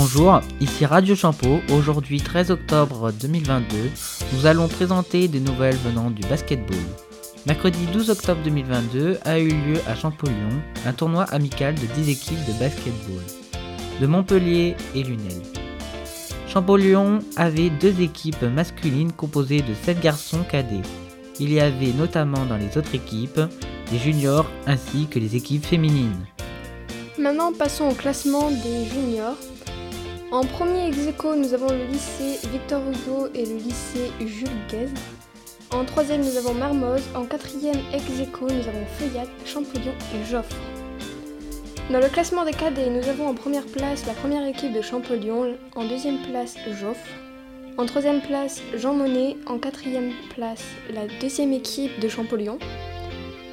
Bonjour, ici Radio Champeau. Aujourd'hui 13 octobre 2022, nous allons présenter des nouvelles venant du basketball. Mercredi 12 octobre 2022 a eu lieu à Champollion un tournoi amical de 10 équipes de basketball de Montpellier et Lunel. Champollion avait deux équipes masculines composées de 7 garçons cadets. Il y avait notamment dans les autres équipes des juniors ainsi que les équipes féminines. Maintenant, passons au classement des juniors. En premier ex nous avons le lycée Victor Hugo et le lycée Jules Guez. En troisième, nous avons Mermoz. En quatrième ex nous avons Feuillat, Champollion et Joffre. Dans le classement des cadets, nous avons en première place la première équipe de Champollion, en deuxième place Joffre, en troisième place Jean Monnet, en quatrième place la deuxième équipe de Champollion,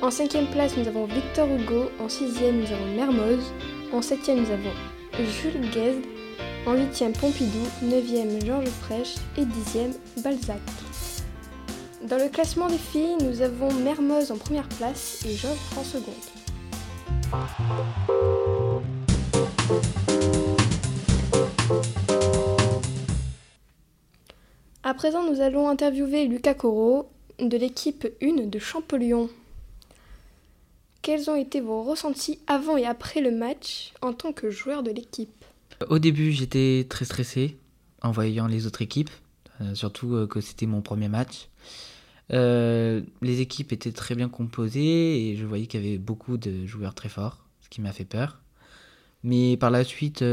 en cinquième place nous avons Victor Hugo, en sixième nous avons Mermoz, en septième nous avons Jules Guesde, en huitième Pompidou, neuvième Georges Frêche et dixième Balzac. Dans le classement des filles, nous avons Mermoz en première place et Joffre en seconde. À présent, nous allons interviewer Lucas Corot de l'équipe 1 de Champollion. Quels ont été vos ressentis avant et après le match en tant que joueur de l'équipe Au début, j'étais très stressé en voyant les autres équipes, euh, surtout euh, que c'était mon premier match. Euh, les équipes étaient très bien composées et je voyais qu'il y avait beaucoup de joueurs très forts, ce qui m'a fait peur. Mais par la suite,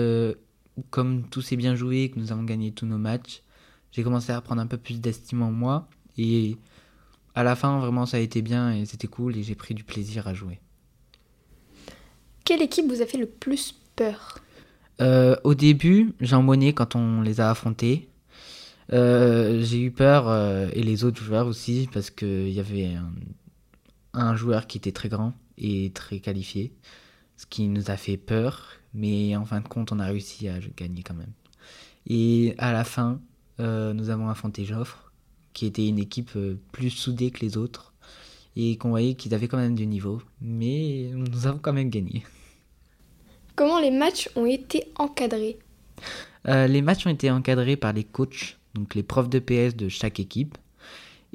comme tout s'est bien joué, que nous avons gagné tous nos matchs, j'ai commencé à prendre un peu plus d'estime en moi. Et à la fin, vraiment, ça a été bien et c'était cool et j'ai pris du plaisir à jouer. Quelle équipe vous a fait le plus peur? Euh, Au début, Jean Monnet, quand on les a affrontés, euh, j'ai eu peur, euh, et les autres joueurs aussi, parce qu'il y avait un, un, joueur qui était très grand et très qualifié, ce qui nous a fait peur, mais en fin de compte, on a réussi à gagner quand même. Et à la fin, nous avons affronté Joffre, qui était une équipe plus soudée que les autres, et qu'on voyait qu'ils avaient quand même du niveau, mais nous avons quand même gagné. Comment les matchs ont été encadrés? Euh, Les matchs ont été encadrés par les coachs, donc les profs de PS de chaque équipe.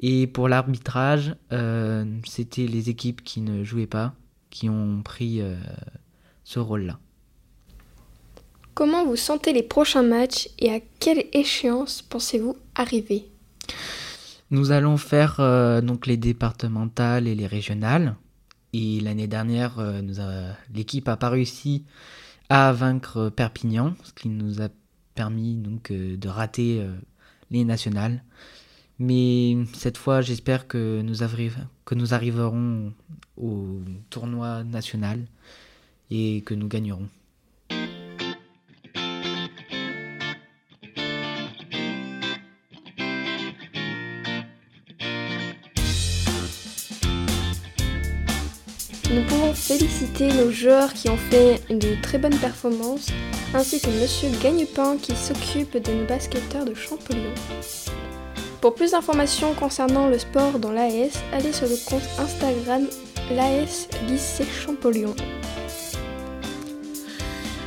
Et pour l'arbitrage, euh, c'était les équipes qui ne jouaient pas qui ont pris euh, ce rôle-là. Comment vous sentez les prochains matchs et à quelle échéance pensez-vous arriver? Nous allons faire donc les départementales et les régionales. Et l'année dernière, l'équipe n'a pas réussi à vaincre Perpignan, ce qui nous a permis donc euh, de rater euh, les nationales. Mais cette fois, j'espère que nous arriverons au tournoi national et que nous gagnerons. Nous pouvons féliciter nos joueurs qui ont fait de très bonnes performances, ainsi que Monsieur Gagnepin qui s'occupe de nos basketteurs de Champollion. Pour plus d'informations concernant le sport dans l'AS, allez sur le compte Instagram l'AS Lycée Champollion.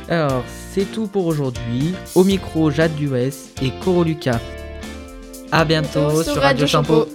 Alors, c'est tout pour aujourd'hui. Au micro, Jade Duès et Coro Lucas. A bientôt, sur, Radio, Champeau.